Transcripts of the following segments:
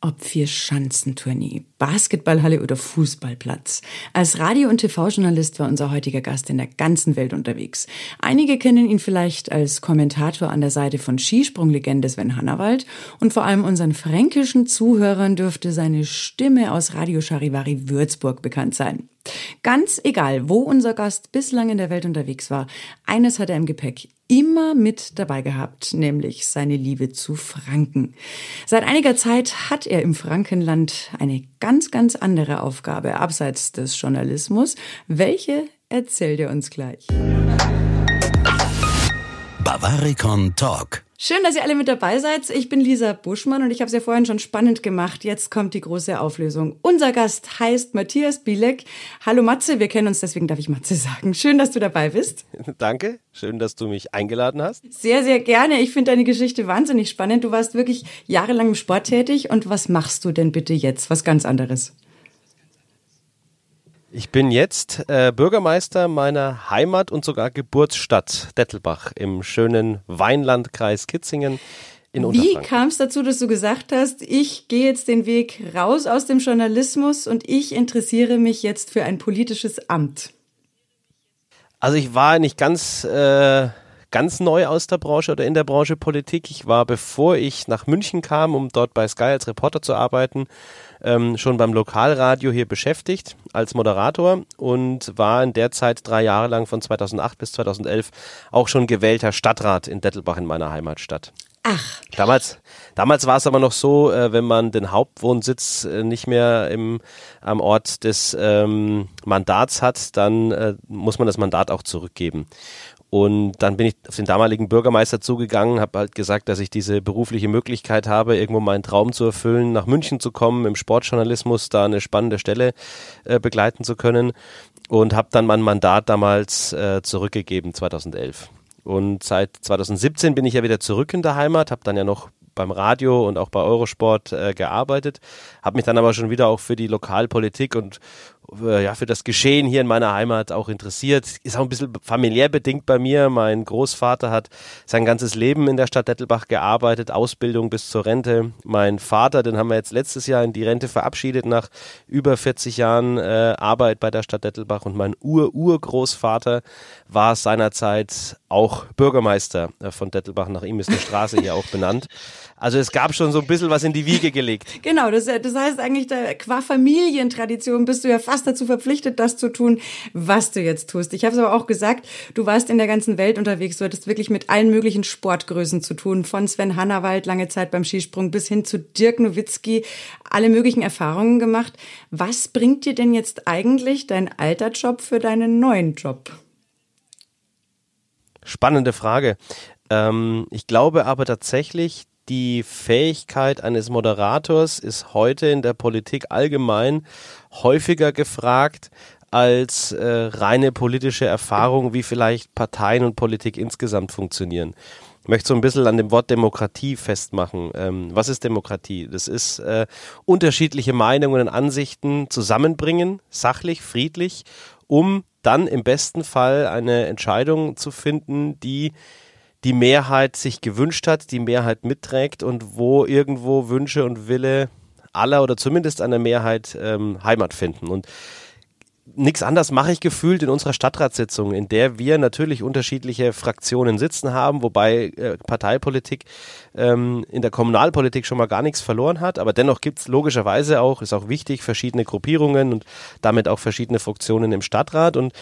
Ob Vier-Schanzentournee, Basketballhalle oder Fußballplatz. Als Radio- und TV-Journalist war unser heutiger Gast in der ganzen Welt unterwegs. Einige kennen ihn vielleicht als Kommentator an der Seite von Skisprunglegende Sven Hannawald und vor allem unseren fränkischen Zuhörern dürfte seine Stimme aus Radio Charivari Würzburg bekannt sein. Ganz egal, wo unser Gast bislang in der Welt unterwegs war, eines hat er im Gepäck immer mit dabei gehabt, nämlich seine Liebe zu Franken. Seit einiger Zeit hat er im Frankenland eine ganz, ganz andere Aufgabe abseits des Journalismus. Welche erzählt er uns gleich? Bavaricon Talk. Schön, dass ihr alle mit dabei seid. Ich bin Lisa Buschmann und ich habe es ja vorhin schon spannend gemacht. Jetzt kommt die große Auflösung. Unser Gast heißt Matthias Bielek. Hallo Matze, wir kennen uns, deswegen darf ich Matze sagen. Schön, dass du dabei bist. Danke, schön, dass du mich eingeladen hast. Sehr, sehr gerne. Ich finde deine Geschichte wahnsinnig spannend. Du warst wirklich jahrelang im Sport tätig und was machst du denn bitte jetzt? Was ganz anderes. Ich bin jetzt äh, Bürgermeister meiner Heimat und sogar Geburtsstadt Dettelbach im schönen Weinlandkreis Kitzingen in Wie kam es dazu, dass du gesagt hast, ich gehe jetzt den Weg raus aus dem Journalismus und ich interessiere mich jetzt für ein politisches Amt? Also ich war nicht ganz äh, ganz neu aus der Branche oder in der Branche Politik. Ich war, bevor ich nach München kam, um dort bei Sky als Reporter zu arbeiten, ähm, schon beim Lokalradio hier beschäftigt als Moderator und war in der Zeit drei Jahre lang von 2008 bis 2011 auch schon gewählter Stadtrat in Dettelbach in meiner Heimatstadt. Ach. Damals, damals war es aber noch so, äh, wenn man den Hauptwohnsitz äh, nicht mehr im, am Ort des ähm, Mandats hat, dann äh, muss man das Mandat auch zurückgeben. Und dann bin ich auf den damaligen Bürgermeister zugegangen, habe halt gesagt, dass ich diese berufliche Möglichkeit habe, irgendwo meinen Traum zu erfüllen, nach München zu kommen, im Sportjournalismus da eine spannende Stelle äh, begleiten zu können und habe dann mein Mandat damals äh, zurückgegeben, 2011. Und seit 2017 bin ich ja wieder zurück in der Heimat, habe dann ja noch beim Radio und auch bei Eurosport äh, gearbeitet, habe mich dann aber schon wieder auch für die Lokalpolitik und ja, für das Geschehen hier in meiner Heimat auch interessiert. Ist auch ein bisschen familiär bedingt bei mir. Mein Großvater hat sein ganzes Leben in der Stadt Dettelbach gearbeitet, Ausbildung bis zur Rente. Mein Vater, den haben wir jetzt letztes Jahr in die Rente verabschiedet nach über 40 Jahren äh, Arbeit bei der Stadt Dettelbach. Und mein Ur-Urgroßvater war seinerzeit auch Bürgermeister äh, von Dettelbach. Nach ihm ist eine Straße hier auch benannt. Also es gab schon so ein bisschen was in die Wiege gelegt. Genau, das, das heißt eigentlich, da, qua Familientradition bist du ja fast dazu verpflichtet, das zu tun, was du jetzt tust. Ich habe es aber auch gesagt, du warst in der ganzen Welt unterwegs, du hattest wirklich mit allen möglichen Sportgrößen zu tun, von Sven Hannawald lange Zeit beim Skisprung bis hin zu Dirk Nowitzki, alle möglichen Erfahrungen gemacht. Was bringt dir denn jetzt eigentlich dein alter Job für deinen neuen Job? Spannende Frage. Ähm, ich glaube aber tatsächlich, die Fähigkeit eines Moderators ist heute in der Politik allgemein häufiger gefragt als äh, reine politische Erfahrung, wie vielleicht Parteien und Politik insgesamt funktionieren. Ich möchte so ein bisschen an dem Wort Demokratie festmachen. Ähm, was ist Demokratie? Das ist äh, unterschiedliche Meinungen und Ansichten zusammenbringen, sachlich, friedlich, um dann im besten Fall eine Entscheidung zu finden, die die Mehrheit sich gewünscht hat, die Mehrheit mitträgt und wo irgendwo Wünsche und Wille aller oder zumindest einer Mehrheit ähm, Heimat finden. Und nichts anderes mache ich gefühlt in unserer Stadtratssitzung, in der wir natürlich unterschiedliche Fraktionen sitzen haben, wobei äh, Parteipolitik ähm, in der Kommunalpolitik schon mal gar nichts verloren hat. Aber dennoch gibt es logischerweise auch, ist auch wichtig, verschiedene Gruppierungen und damit auch verschiedene Fraktionen im Stadtrat. Und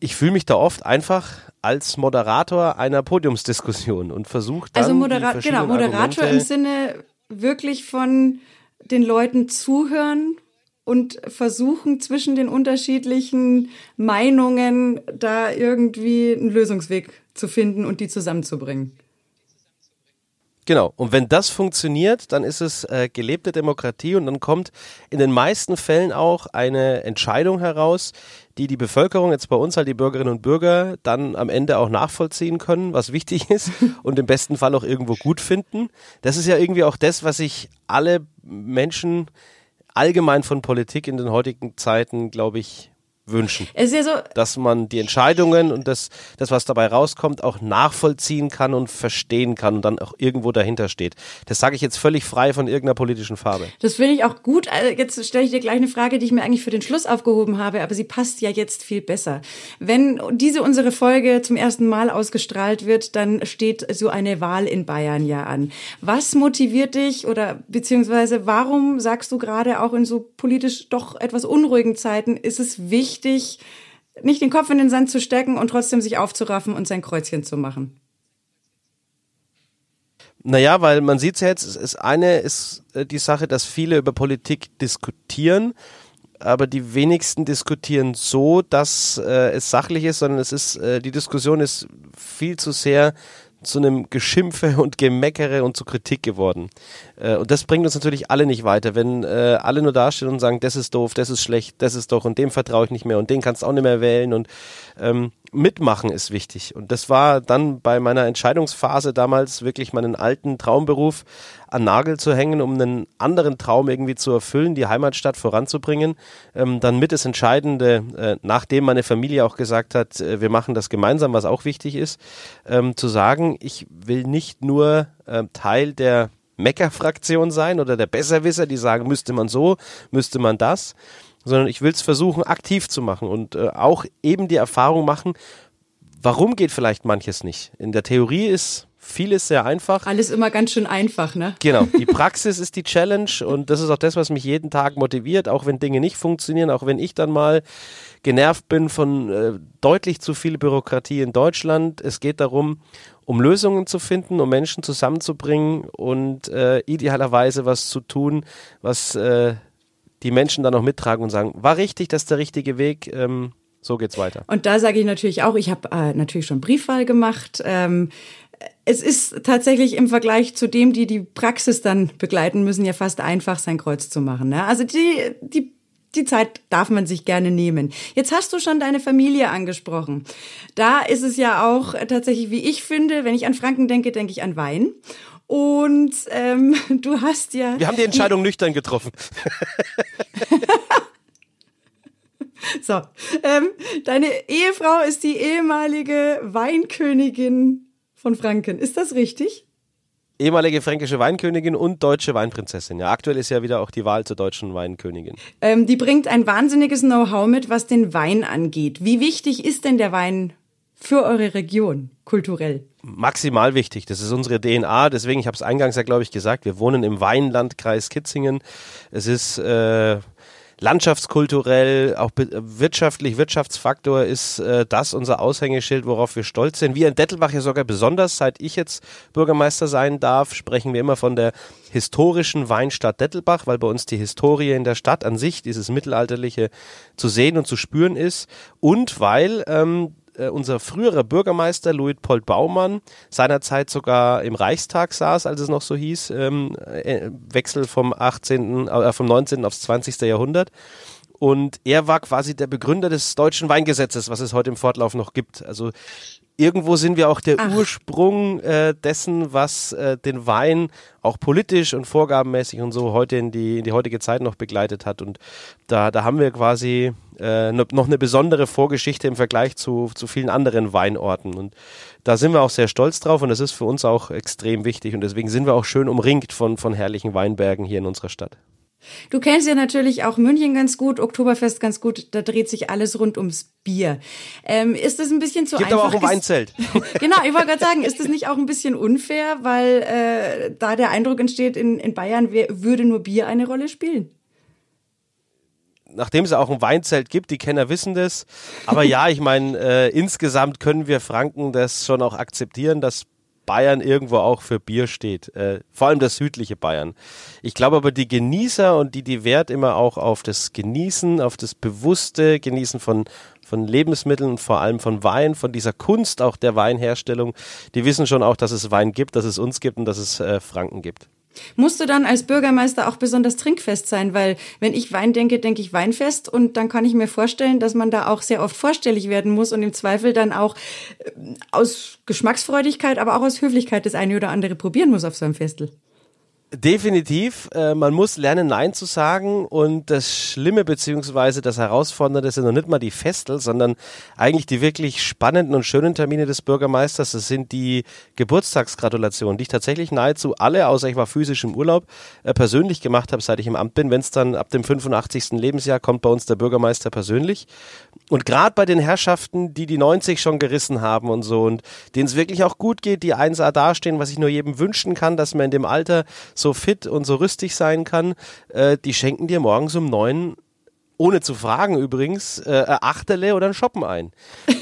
ich fühle mich da oft einfach als Moderator einer Podiumsdiskussion und versuche dann Also Modera genau, Moderator Argumente im Sinne wirklich von den Leuten zuhören und versuchen zwischen den unterschiedlichen Meinungen da irgendwie einen Lösungsweg zu finden und die zusammenzubringen. Genau. Und wenn das funktioniert, dann ist es äh, gelebte Demokratie und dann kommt in den meisten Fällen auch eine Entscheidung heraus, die die Bevölkerung, jetzt bei uns halt die Bürgerinnen und Bürger, dann am Ende auch nachvollziehen können, was wichtig ist und im besten Fall auch irgendwo gut finden. Das ist ja irgendwie auch das, was sich alle Menschen allgemein von Politik in den heutigen Zeiten, glaube ich, wünschen. Es ist ja so, dass man die Entscheidungen und das, das, was dabei rauskommt, auch nachvollziehen kann und verstehen kann und dann auch irgendwo dahinter steht. Das sage ich jetzt völlig frei von irgendeiner politischen Farbe. Das finde ich auch gut. Äh, jetzt stelle ich dir gleich eine Frage, die ich mir eigentlich für den Schluss aufgehoben habe, aber sie passt ja jetzt viel besser. Wenn diese unsere Folge zum ersten Mal ausgestrahlt wird, dann steht so eine Wahl in Bayern ja an. Was motiviert dich oder beziehungsweise warum sagst du gerade auch in so politisch doch etwas unruhigen Zeiten, ist es wichtig, nicht den Kopf in den Sand zu stecken und trotzdem sich aufzuraffen und sein Kreuzchen zu machen? Naja, weil man sieht es jetzt, es ist eine ist äh, die Sache, dass viele über Politik diskutieren, aber die wenigsten diskutieren so, dass äh, es sachlich ist, sondern es ist, äh, die Diskussion ist viel zu sehr zu einem Geschimpfe und Gemeckere und zu Kritik geworden. Äh, und das bringt uns natürlich alle nicht weiter, wenn äh, alle nur dastehen und sagen, das ist doof, das ist schlecht, das ist doch und dem vertraue ich nicht mehr und den kannst du auch nicht mehr wählen und ähm, mitmachen ist wichtig. Und das war dann bei meiner Entscheidungsphase damals wirklich meinen alten Traumberuf an Nagel zu hängen, um einen anderen Traum irgendwie zu erfüllen, die Heimatstadt voranzubringen. Ähm, dann mit das Entscheidende, äh, nachdem meine Familie auch gesagt hat, äh, wir machen das gemeinsam, was auch wichtig ist, ähm, zu sagen, ich will nicht nur äh, Teil der Mecker-Fraktion sein oder der Besserwisser, die sagen, müsste man so, müsste man das, sondern ich will es versuchen, aktiv zu machen und äh, auch eben die Erfahrung machen, warum geht vielleicht manches nicht. In der Theorie ist vieles sehr einfach. Alles immer ganz schön einfach, ne? Genau. Die Praxis ist die Challenge und das ist auch das, was mich jeden Tag motiviert, auch wenn Dinge nicht funktionieren, auch wenn ich dann mal genervt bin von äh, deutlich zu viel Bürokratie in Deutschland. Es geht darum, um Lösungen zu finden, um Menschen zusammenzubringen und äh, idealerweise was zu tun, was äh, die Menschen dann noch mittragen und sagen, war richtig, das ist der richtige Weg. Ähm, so geht's weiter. Und da sage ich natürlich auch, ich habe äh, natürlich schon Briefwahl gemacht. Ähm, es ist tatsächlich im Vergleich zu dem, die die Praxis dann begleiten müssen, ja fast einfach, sein Kreuz zu machen. Ne? Also die, die, die Zeit darf man sich gerne nehmen. Jetzt hast du schon deine Familie angesprochen. Da ist es ja auch tatsächlich, wie ich finde, wenn ich an Franken denke, denke ich an Wein. Und ähm, du hast ja. Wir haben die Entscheidung nüchtern getroffen. so, ähm, deine Ehefrau ist die ehemalige Weinkönigin von Franken. Ist das richtig? Ehemalige fränkische Weinkönigin und deutsche Weinprinzessin. Ja, aktuell ist ja wieder auch die Wahl zur deutschen Weinkönigin. Ähm, die bringt ein wahnsinniges Know-how mit, was den Wein angeht. Wie wichtig ist denn der Wein für eure Region kulturell? Maximal wichtig. Das ist unsere DNA. Deswegen, ich habe es eingangs ja, glaube ich, gesagt, wir wohnen im Weinlandkreis Kitzingen. Es ist äh, landschaftskulturell, auch wirtschaftlich, Wirtschaftsfaktor ist äh, das unser Aushängeschild, worauf wir stolz sind. Wir in Dettelbach ja sogar besonders, seit ich jetzt Bürgermeister sein darf, sprechen wir immer von der historischen Weinstadt Dettelbach, weil bei uns die Historie in der Stadt an sich, dieses Mittelalterliche, zu sehen und zu spüren ist. Und weil ähm, äh, unser früherer Bürgermeister Luitpold Baumann seinerzeit sogar im Reichstag saß, als es noch so hieß, ähm, äh, Wechsel vom 18., äh, vom 19. aufs 20. Jahrhundert. Und er war quasi der Begründer des deutschen Weingesetzes, was es heute im Fortlauf noch gibt. Also irgendwo sind wir auch der Ach. Ursprung äh, dessen, was äh, den Wein auch politisch und vorgabenmäßig und so heute in die, in die heutige Zeit noch begleitet hat. Und da, da haben wir quasi äh, noch eine besondere Vorgeschichte im Vergleich zu, zu vielen anderen Weinorten. Und da sind wir auch sehr stolz drauf und das ist für uns auch extrem wichtig. Und deswegen sind wir auch schön umringt von, von herrlichen Weinbergen hier in unserer Stadt. Du kennst ja natürlich auch München ganz gut, Oktoberfest ganz gut. Da dreht sich alles rund ums Bier. Ähm, ist das ein bisschen zu Gibt einfach? Gibt aber auch ein Weinzelt. genau, ich wollte gerade sagen, ist das nicht auch ein bisschen unfair, weil äh, da der Eindruck entsteht, in, in Bayern würde nur Bier eine Rolle spielen? nachdem es auch ein Weinzelt gibt, die Kenner wissen das. Aber ja, ich meine, äh, insgesamt können wir Franken das schon auch akzeptieren, dass Bayern irgendwo auch für Bier steht. Äh, vor allem das südliche Bayern. Ich glaube aber, die Genießer und die, die Wert immer auch auf das Genießen, auf das bewusste Genießen von, von Lebensmitteln und vor allem von Wein, von dieser Kunst auch der Weinherstellung, die wissen schon auch, dass es Wein gibt, dass es uns gibt und dass es äh, Franken gibt. Musst du dann als Bürgermeister auch besonders trinkfest sein, weil wenn ich Wein denke, denke ich Weinfest und dann kann ich mir vorstellen, dass man da auch sehr oft vorstellig werden muss und im Zweifel dann auch äh, aus Geschmacksfreudigkeit, aber auch aus Höflichkeit das eine oder andere probieren muss auf so einem Festel. Definitiv. Äh, man muss lernen, Nein zu sagen. Und das Schlimme beziehungsweise das Herausfordernde sind noch nicht mal die Festel, sondern eigentlich die wirklich spannenden und schönen Termine des Bürgermeisters. Das sind die Geburtstagsgratulationen, die ich tatsächlich nahezu alle, außer ich war physisch im Urlaub, äh, persönlich gemacht habe, seit ich im Amt bin. Wenn es dann ab dem 85. Lebensjahr kommt bei uns der Bürgermeister persönlich. Und gerade bei den Herrschaften, die die 90 schon gerissen haben und so und denen es wirklich auch gut geht, die 1A dastehen, was ich nur jedem wünschen kann, dass man in dem Alter so fit und so rüstig sein kann, äh, die schenken dir morgens um neun ohne zu fragen übrigens, äh, Achterle oder ein Shoppen ein.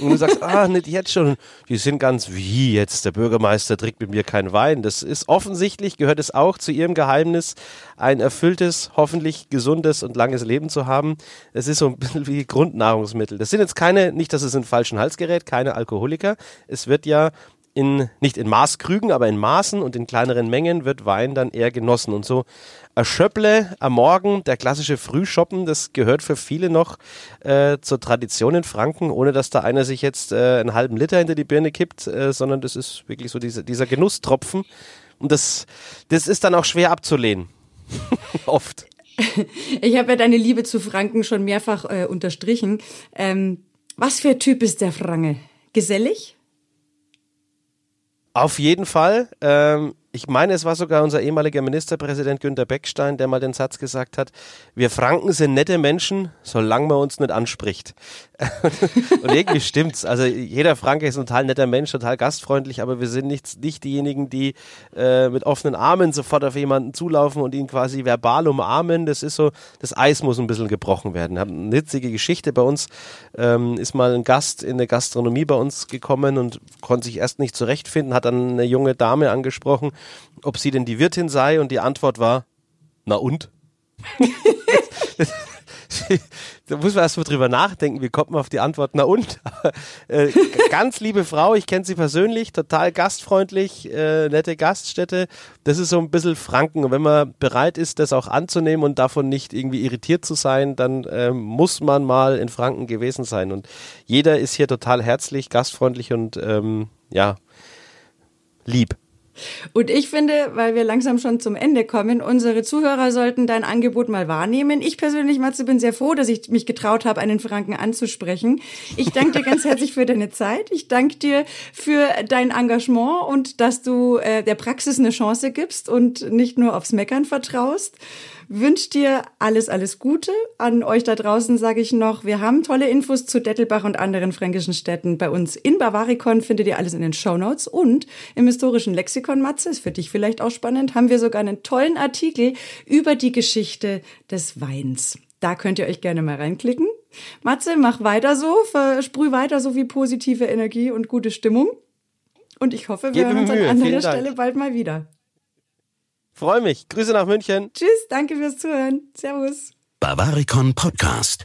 Und du sagst, ah, nicht jetzt schon. Die sind ganz, wie jetzt, der Bürgermeister trinkt mit mir keinen Wein. Das ist offensichtlich, gehört es auch zu ihrem Geheimnis, ein erfülltes, hoffentlich gesundes und langes Leben zu haben. Es ist so ein bisschen wie Grundnahrungsmittel. Das sind jetzt keine, nicht, dass es in falschen Hals gerät, keine Alkoholiker. Es wird ja in, nicht in Maßkrügen, aber in Maßen und in kleineren Mengen wird Wein dann eher genossen. Und so ein Schöpple am Morgen, der klassische Frühschoppen, das gehört für viele noch äh, zur Tradition in Franken, ohne dass da einer sich jetzt äh, einen halben Liter hinter die Birne kippt, äh, sondern das ist wirklich so diese, dieser Genusstropfen. Und das, das ist dann auch schwer abzulehnen. Oft. Ich habe ja deine Liebe zu Franken schon mehrfach äh, unterstrichen. Ähm, was für ein Typ ist der Franke? Gesellig? Auf jeden Fall. Ähm, ich meine, es war sogar unser ehemaliger Ministerpräsident Günter Beckstein, der mal den Satz gesagt hat, wir Franken sind nette Menschen, solange man uns nicht anspricht. und irgendwie stimmt's. Also jeder Franke ist ein total netter Mensch, total gastfreundlich, aber wir sind nicht, nicht diejenigen, die äh, mit offenen Armen sofort auf jemanden zulaufen und ihn quasi verbal umarmen. Das ist so, das Eis muss ein bisschen gebrochen werden. Haben eine hitzige Geschichte bei uns. Ähm, ist mal ein Gast in der Gastronomie bei uns gekommen und konnte sich erst nicht zurechtfinden, hat dann eine junge Dame angesprochen, ob sie denn die Wirtin sei und die Antwort war, na und? da muss man erstmal drüber nachdenken, wie kommt man auf die Antwort, na und? äh, ganz liebe Frau, ich kenne sie persönlich, total gastfreundlich, äh, nette Gaststätte. Das ist so ein bisschen Franken. Und wenn man bereit ist, das auch anzunehmen und davon nicht irgendwie irritiert zu sein, dann äh, muss man mal in Franken gewesen sein. Und jeder ist hier total herzlich, gastfreundlich und ähm, ja, lieb. Und ich finde, weil wir langsam schon zum Ende kommen, unsere Zuhörer sollten dein Angebot mal wahrnehmen. Ich persönlich, Matze, bin sehr froh, dass ich mich getraut habe, einen Franken anzusprechen. Ich danke dir ganz herzlich für deine Zeit. Ich danke dir für dein Engagement und dass du äh, der Praxis eine Chance gibst und nicht nur aufs Meckern vertraust wünsche dir alles, alles Gute. An euch da draußen sage ich noch, wir haben tolle Infos zu Dettelbach und anderen fränkischen Städten. Bei uns in Bavarikon findet ihr alles in den Show Notes und im historischen Lexikon, Matze, ist für dich vielleicht auch spannend, haben wir sogar einen tollen Artikel über die Geschichte des Weins. Da könnt ihr euch gerne mal reinklicken. Matze, mach weiter so, versprüh weiter so wie positive Energie und gute Stimmung. Und ich hoffe, wir hören uns an anderer Stelle bald mal wieder. Freue mich. Grüße nach München. Tschüss, danke fürs Zuhören. Servus. Bavaricon Podcast.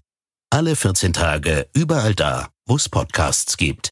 Alle 14 Tage, überall da, wo es Podcasts gibt.